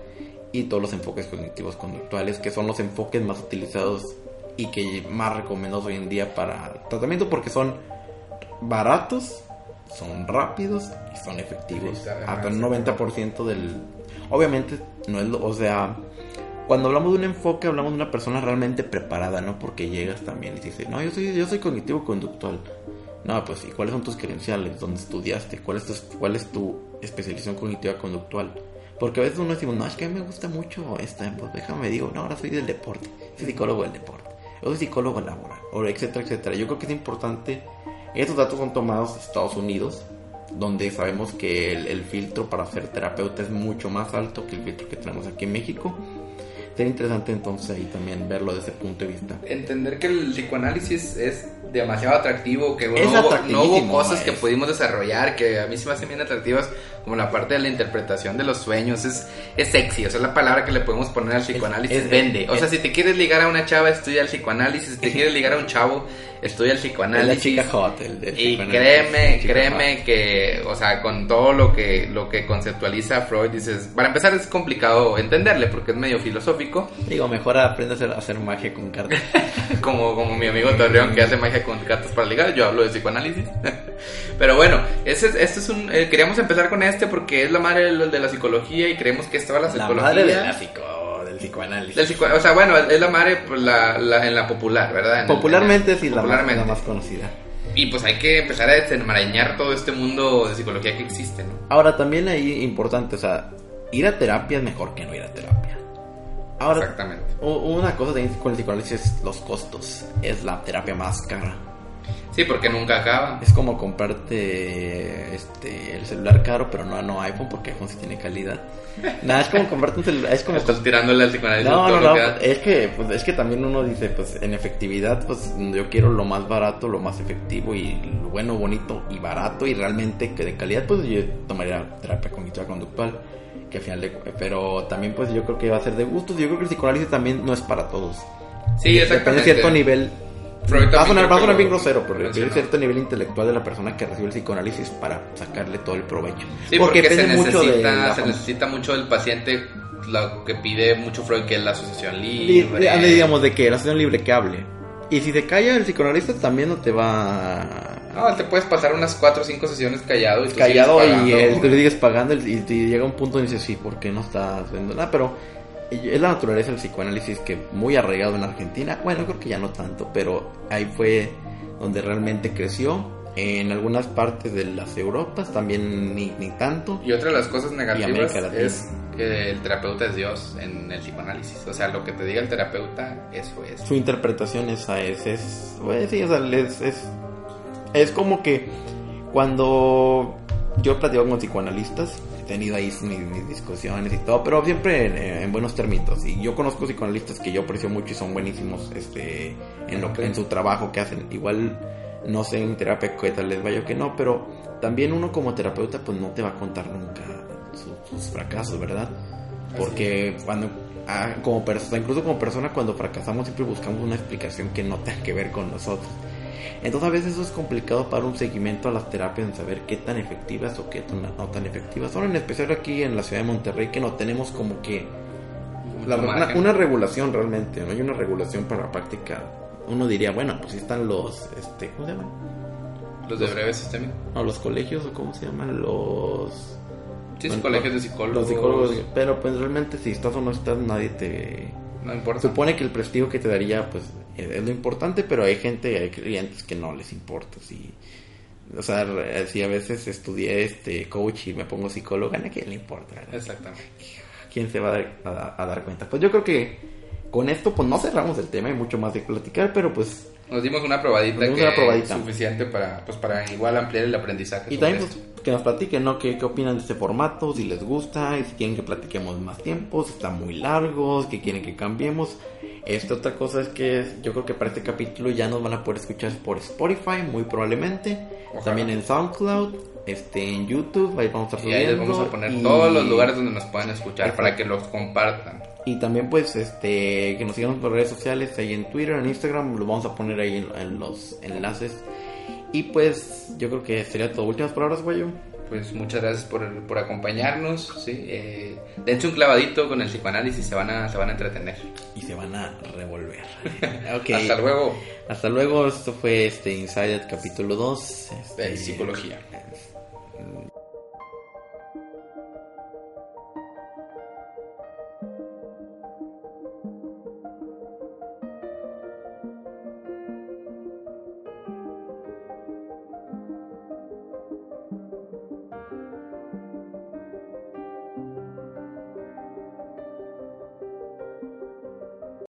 y todos los enfoques cognitivos conductuales, que son los enfoques más utilizados y que más recomendados hoy en día para tratamiento porque son baratos, son rápidos y son efectivos. Hasta el 90% del... Obviamente, no es lo... O sea, cuando hablamos de un enfoque, hablamos de una persona realmente preparada, ¿no? Porque llegas también y dices, no, yo soy, yo soy cognitivo-conductual. No, pues, ¿y cuáles son tus credenciales? ¿Dónde estudiaste? ¿Cuál es tu, cuál es tu especialización cognitiva-conductual? Porque a veces uno decimos, no, es que a mí me gusta mucho esta, pues déjame digo, no, ahora soy del deporte, soy psicólogo del deporte. yo soy psicólogo laboral, o etcétera, etcétera. Yo creo que es importante, estos datos son tomados de Estados Unidos, donde sabemos que el, el filtro para ser terapeuta es mucho más alto que el filtro que tenemos aquí en México. Sería interesante entonces ahí también verlo desde ese punto de vista. Entender que el psicoanálisis es demasiado atractivo, que Es no, hubo, no hubo cosas que es. pudimos desarrollar, que a mí se me hacen bien atractivas, como la parte de la interpretación de los sueños, es, es sexy, o sea, es la palabra que le podemos poner al psicoanálisis, es- vende. O es- sea, si te quieres ligar a una chava, estudia el psicoanálisis, si te quieres ligar a un chavo, estudia el Es la psicoanálisis. chica hot, el, el Y psicoanálisis, créeme, créeme hot. que, o sea, con todo lo que, lo que conceptualiza Freud, dices, para empezar es complicado entenderle porque es medio filosófico, Digo, mejor aprende a hacer, a hacer magia con cartas. como, como mi amigo Torreón que hace magia con cartas para ligar, yo hablo de psicoanálisis. Pero bueno, ese, es- este es un, eh, queríamos empezar con este porque es la madre de, la- de la psicología y creemos que es toda la la psicología. madre de la psico, del psicoanálisis. del psico- o sea, bueno, es la madre pues, la, la- en la popular, ¿verdad? En el- Popularmente en sí, la más, la más conocida. Y pues hay que empezar a desenmarañar todo este mundo de psicología que existe, ¿no? Ahora, también ahí importante, o sea, ir a terapia es mejor que no ir a terapia. Ahora, Exactamente. una cosa también con el psicoanálisis es los costos. Es la terapia más cara. Sí, porque nunca acaba. Es como comprarte este, el celular caro, pero no, no iPhone, porque iPhone sí tiene calidad. Nada, es como comprarte un celular. Es como Estás tirándole al psicoanálisis No, todo no, lo no, es que, pues, es que también uno dice, pues en efectividad, pues yo quiero lo más barato, lo más efectivo y lo bueno, bonito y barato y realmente que de calidad, pues yo tomaría terapia cognitiva conductual, que al final de, pero también pues yo creo que va a ser de gustos, yo creo que el psicoanálisis también no es para todos. Sí, Depende exactamente. de cierto nivel. Va a sonar, va a sonar bien grosero, pero requiere cierto nivel intelectual de la persona que recibe el psicoanálisis para sacarle todo el provecho. Sí, porque, se, depende mucho de necesita, la se necesita mucho del paciente, lo que pide mucho Freud, que es la asociación Li- libre. le digamos de que la asociación libre que hable. Y si se calla el psicoanalista también no te va No, te puedes pasar unas 4 o 5 sesiones callado y tú callado sigues y pagando. eh, tú le sigues pagando y, y llega un punto y dices sí, ¿por qué no estás haciendo nada? Pero es la naturaleza del psicoanálisis que muy arraigado en Argentina, bueno, creo que ya no tanto, pero ahí fue donde realmente creció. En algunas partes de las Europas también ni, ni tanto. Y otra de las cosas negativas es que el terapeuta es Dios en el psicoanálisis. O sea, lo que te diga el terapeuta, eso es. su interpretación esa es, es, pues, sí, o sea, es, es, es como que cuando yo he platicado con psicoanalistas, he tenido ahí mis, mis discusiones y todo, pero siempre en, en buenos términos. Y yo conozco psicoanalistas que yo aprecio mucho y son buenísimos este, en, lo, en su trabajo que hacen. Igual no sé en terapia qué tal les vaya o que no, pero también uno como terapeuta pues no te va a contar nunca su- sus fracasos, ¿verdad? Porque cuando, ah, como persona, incluso como persona, cuando fracasamos siempre buscamos una explicación que no tenga que ver con nosotros. Entonces a veces eso es complicado para un seguimiento a las terapias, en saber qué tan efectivas o qué tan- no tan efectivas son, en especial aquí en la ciudad de Monterrey, que no tenemos como que la- una, regulación realmente, no hay una regulación para la práctica. Uno diría, bueno, pues sí están los, este, ¿cómo se llaman? Los de breve sistémico. No, los colegios o cómo se llaman los... Sí, Bueno, colegios de psicólogos. Los psicólogos, pero pues realmente si estás o no estás, nadie te... No importa. Supone que el prestigio que te daría, pues, es lo importante, pero hay gente, hay clientes que no les importa. Si, o sea, si a veces estudié este coach y me pongo psicóloga, ¿a quién le importa? Exactamente. ¿Quién se va a dar, a- a dar cuenta? Pues yo creo que con esto, pues no cerramos el tema, hay mucho más de platicar, pero pues... Nos dimos una probadita dimos que una probadita. suficiente para, pues, para igual ampliar el aprendizaje. Y también pues, que nos platiquen, ¿no? ¿Qué, ¿Qué opinan de este formato? Si les gusta, y si quieren que platiquemos más tiempo, si están muy largos, que quieren que cambiemos. Esta otra cosa es que yo creo que para este capítulo ya nos van a poder escuchar por Spotify, muy probablemente. Ojalá. También en SoundCloud, este, en YouTube, ahí vamos a estar Y ahí les vamos a poner y- todos los lugares donde nos puedan escuchar Exacto. para que los compartan. Y también pues este que nos sigan por redes sociales, ahí en Twitter, en Instagram, los vamos a poner ahí en, en los enlaces. Y pues yo creo que sería todo. Últimas palabras, Guayo. Pues muchas gracias por, por acompañarnos. ¿sí? Eh, dense un clavadito con el psicoanálisis, se van a, se van a entretener. Y se van a revolver. Hasta luego. Hasta luego, esto fue este Inside capítulo 2. De psicología.